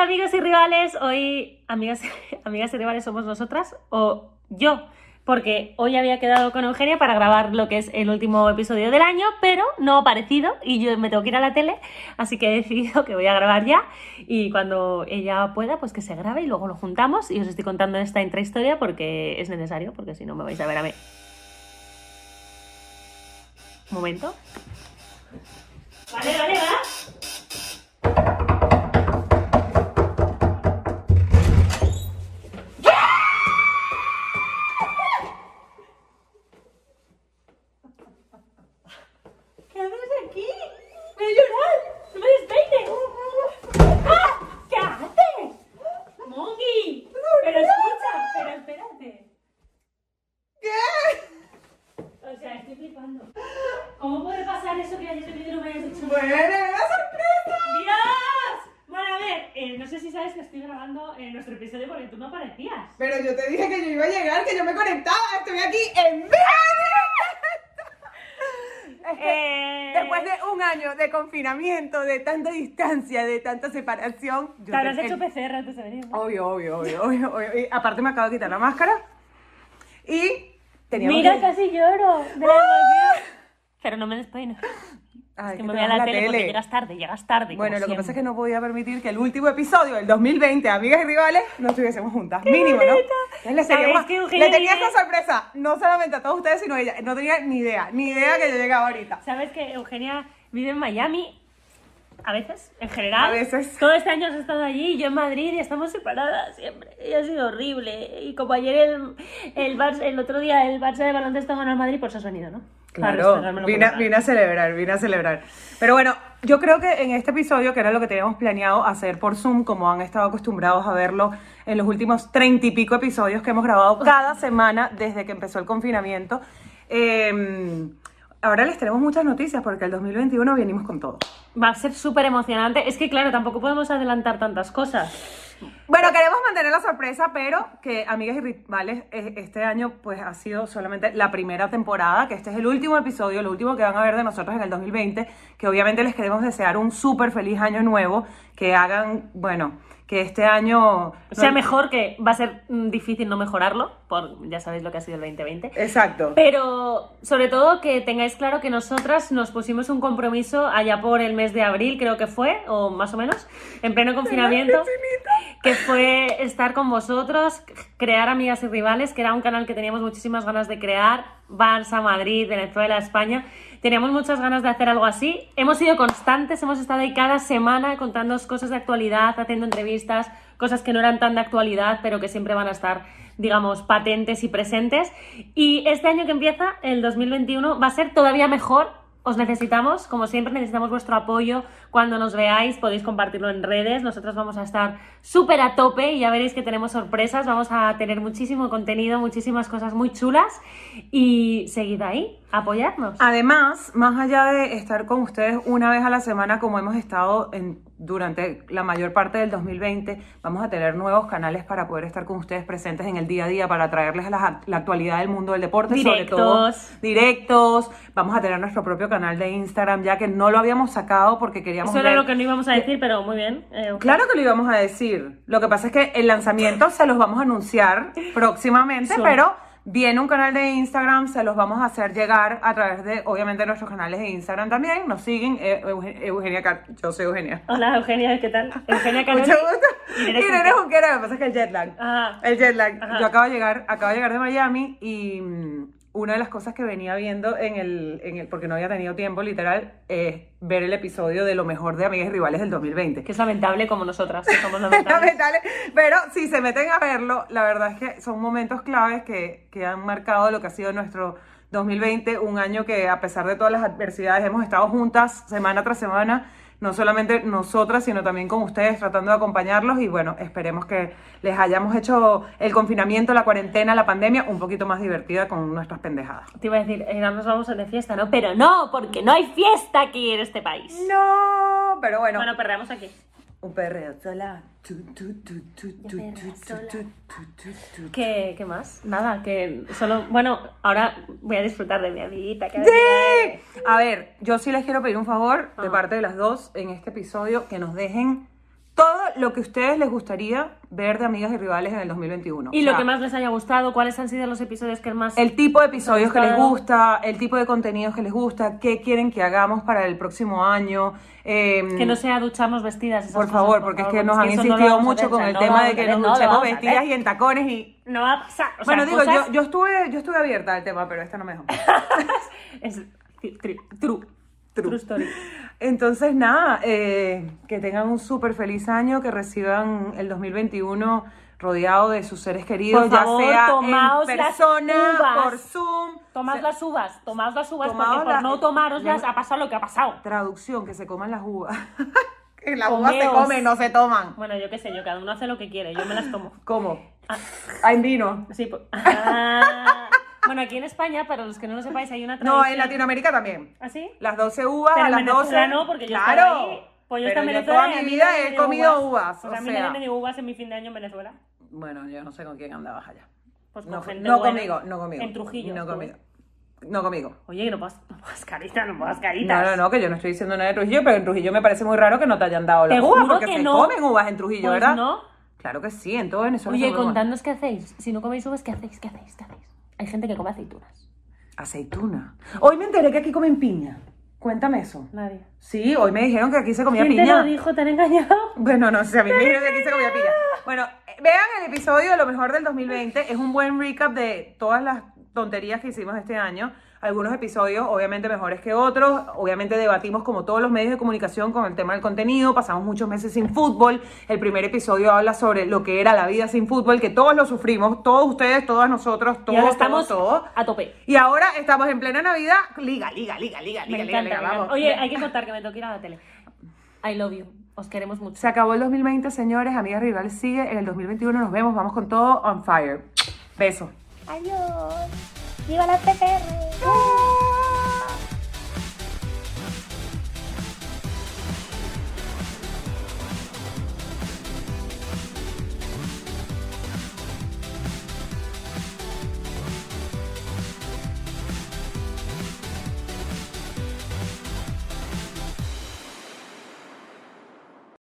Amigos y rivales, hoy amigas, amigas y rivales somos nosotras o yo, porque hoy había quedado con Eugenia para grabar lo que es el último episodio del año, pero no ha aparecido y yo me tengo que ir a la tele, así que he decidido que voy a grabar ya y cuando ella pueda, pues que se grabe y luego lo juntamos y os estoy contando esta intrahistoria porque es necesario, porque si no me vais a ver a mí. Momento. Vale, vale, va. Estoy flipando. ¿Cómo puede pasar eso que venido y no me hayas dicho Bueno, era sorpresa. ¡Dios! Bueno, a ver, eh, no sé si sabes que estoy grabando eh, nuestro episodio porque tú no aparecías. Pero yo te dije que yo iba a llegar, que yo me conectaba. Estoy aquí en vivo. Es que Eh, Después de un año de confinamiento, de tanta distancia, de tanta separación. yo Te habrás hecho PCR antes de venir. ¿no? Obvio, obvio, obvio, obvio, obvio. Y aparte me acabo de quitar la máscara. Y teníamos Mira, que- casi lloro de la emoción. Pero no me despeino. Ay, Es que que me te voy a vas la tele, porque llegas tarde, llegas tarde. Bueno, lo que pasa es que no podía permitir que el último episodio del 2020, Amigas y Rivales, no estuviésemos juntas. Mínimo, ¿no? Entonces le, ¿Sabes teníamos- que Eugenia le tenía vive- esta sorpresa, no solamente a todos ustedes, sino a ella. No tenía ni idea, ni idea que yo llegaba ahorita. ¿Sabes que Eugenia vive en Miami? A veces, en general. A veces. Todo este año has estado allí y yo en Madrid y estamos separadas siempre. Y ha sido horrible. Y como ayer el, el, Barça- el otro día el Barça de baloncesto ganó al Madrid, pues has venido, ¿no? Claro, vine, vine a celebrar, vine a celebrar. Pero bueno, yo creo que en este episodio, que era lo que teníamos planeado hacer por Zoom, como han estado acostumbrados a verlo en los últimos treinta y pico episodios que hemos grabado cada semana desde que empezó el confinamiento, eh, ahora les tenemos muchas noticias porque el 2021 venimos con todo. Va a ser súper emocionante. Es que, claro, tampoco podemos adelantar tantas cosas. Bueno, queremos mantener la sorpresa, pero que Amigas y Rivales eh, este año pues ha sido solamente la primera temporada, que este es el último episodio, lo último que van a ver de nosotros en el 2020, que obviamente les queremos desear un súper feliz año nuevo, que hagan, bueno, que este año... Sea mejor, que va a ser mm, difícil no mejorarlo, por ya sabéis lo que ha sido el 2020. Exacto. Pero sobre todo que tengáis claro que nosotras nos pusimos un compromiso allá por el mes de abril, creo que fue, o más o menos, en pleno confinamiento, que fue estar con vosotros, crear Amigas y Rivales, que era un canal que teníamos muchísimas ganas de crear, Barça, Madrid, Venezuela, España. Teníamos muchas ganas de hacer algo así. Hemos sido constantes, hemos estado ahí cada semana contando cosas de actualidad, haciendo entrevistas, cosas que no eran tan de actualidad, pero que siempre van a estar, digamos, patentes y presentes. Y este año que empieza, el 2021, va a ser todavía mejor. Os necesitamos, como siempre, necesitamos vuestro apoyo. Cuando nos veáis, podéis compartirlo en redes. Nosotros vamos a estar súper a tope y ya veréis que tenemos sorpresas. Vamos a tener muchísimo contenido, muchísimas cosas muy chulas. Y seguid ahí, apoyadnos. Además, más allá de estar con ustedes una vez a la semana como hemos estado en- durante la mayor parte del 2020, vamos a tener nuevos canales para poder estar con ustedes presentes en el día a día, para traerles la, la actualidad del mundo del deporte, sobre todo Directos. directos. Vamos a tener nuestro propio canal de Instagram, ya que no lo habíamos sacado porque queríamos Eso era lo que no íbamos a decir, pero muy bien. Eh, Claro que lo íbamos a decir. Lo que pasa es que el lanzamiento se los vamos a anunciar próximamente, pero viene un canal de Instagram, se los vamos a hacer llegar a través de, obviamente, nuestros canales de Instagram también. Nos siguen, eh, Euge- Eugenia Car Yo soy Eugenia. Hola, Eugenia, ¿qué tal? Eugenia Canoni. Mucho gusto. Y Irene Junquera. Lo que pasa es que el jet lag. Ah. El jet lag. Ajá. Yo acabo de llegar, acabo de llegar de Miami y mm, una de las cosas que venía viendo en el, en el porque no había tenido tiempo, literal, es ver el episodio de lo mejor de Amigas y Rivales del 2020. Que es lamentable como nosotras, que somos lamentables. Lamentable. Pero si se meten a verlo, la verdad es que son momentos claves que, que han marcado lo que ha sido nuestro 2020, un año que a pesar de todas las adversidades hemos estado juntas semana tras semana, no solamente nosotras, sino también con ustedes tratando de acompañarlos y bueno, esperemos que les hayamos hecho el confinamiento, la cuarentena, la pandemia un poquito más divertida con nuestras pendejadas. Te iba a decir, eh, no nos vamos de fiesta, ¿no? Pero no, porque no hay fiesta aquí en este país. No, pero bueno, Bueno, perreamos aquí. Un perreo sola. ¿Qué, qué más? Nada, que solo... Bueno, ahora voy a disfrutar de mi amiguita. Que ¡Sí! A ver, yo sí les quiero pedir un favor de Ah. parte de las dos en este episodio que nos dejen todo lo que a ustedes les gustaría ver de amigas y rivales en el 2021. Y O lo sea, que más les haya gustado, ¿cuáles han sido los episodios que más... El tipo de episodios que les gusta, el tipo de contenidos que les gusta, qué quieren que hagamos para el próximo año. eh, Que no sea ducharnos vestidas. esas por cosas, favor, porque es que nos han no lo insistido mucho con el no tema de que nos no lo duchemos vestidas y en tacones y... No va a pasar. o sea, bueno, digo, cosas- yo, yo estuve yo estuve abierta al tema, pero esta no me dejó. Es tri- true. True. story. Entonces, nada, eh, que tengan un súper feliz año, que reciban el 2021 rodeado de sus seres queridos, Por favor, ya sea tomaos en las persona, uvas. por Zoom. Tomad las uvas, tomad las uvas, porque por la- no tomaroslas la- ha pasado lo que ha pasado. Traducción, que se coman las uvas. que las uvas se comen, no se toman. Bueno, yo qué sé, yo cada uno hace lo que quiere, yo me las tomo. ¿Cómo? Ah, en vino. Sí, pues. Ah. Bueno, aquí en España, para los que no lo sepáis, hay una No, tradición. en Latinoamérica también. ¿Ah, sí? Las 12 uvas Pero a en las 12. Venezuela no, porque yo claro. estaba ahí. Pues yo Pero yo toda mi vida he comido uvas. O sea, a mí sea. me dio uvas en mi fin de año en Venezuela. Bueno, yo no sé con quién andabas allá. Pues con No, gente no buena. conmigo, no conmigo. En Trujillo. No conmigo. No conmigo. Oye, que no pongas, no pongas caritas, no pongas caritas. No, no, no, que yo no estoy diciendo nada de Trujillo, pero en Trujillo me parece muy raro que no te hayan dado las uvas, porque que se no. comen uvas en Trujillo, Pues ¿verdad? no. Claro que sí, en todo Venezuela. Oye, uvas. contadnos qué hacéis. Si no coméis uvas, ¿qué hacéis? ¿Qué hacéis? ¿Qué hacéis? Hay gente que come aceitunas. Aceituna. Hoy me enteré que aquí comen piña. Cuéntame eso. Nadie. Sí, hoy me dijeron que aquí se comía ¿Quién te piña. lo dijo? ¿Te han engañado? Bueno, no sé, a mí me dijeron que aquí se comía piña. Bueno, eh, vean el episodio de lo mejor del 2020. Es un buen recap de todas las tonterías que hicimos este año. Algunos episodios, obviamente, mejores que otros. Obviamente, debatimos como todos los medios de comunicación con el tema del contenido. Pasamos muchos meses sin fútbol. El primer episodio habla sobre lo que era la vida sin fútbol, que todos lo sufrimos. Todos ustedes, todas nosotros, y todos, ahora estamos todos, todos. a tope. Y ahora estamos en plena Navidad. Liga, liga, liga, liga, Me liga, liga, encanta. liga, me encanta. vamos. Oye, hay que contar que me tengo que ir a la tele. I love you. Os queremos mucho. Se acabó el 2020, señores. Amigas rivales sigue. En el 2021 nos vemos. Vamos con todo on fire. Besos. Adiós. ¡Viva la PCR!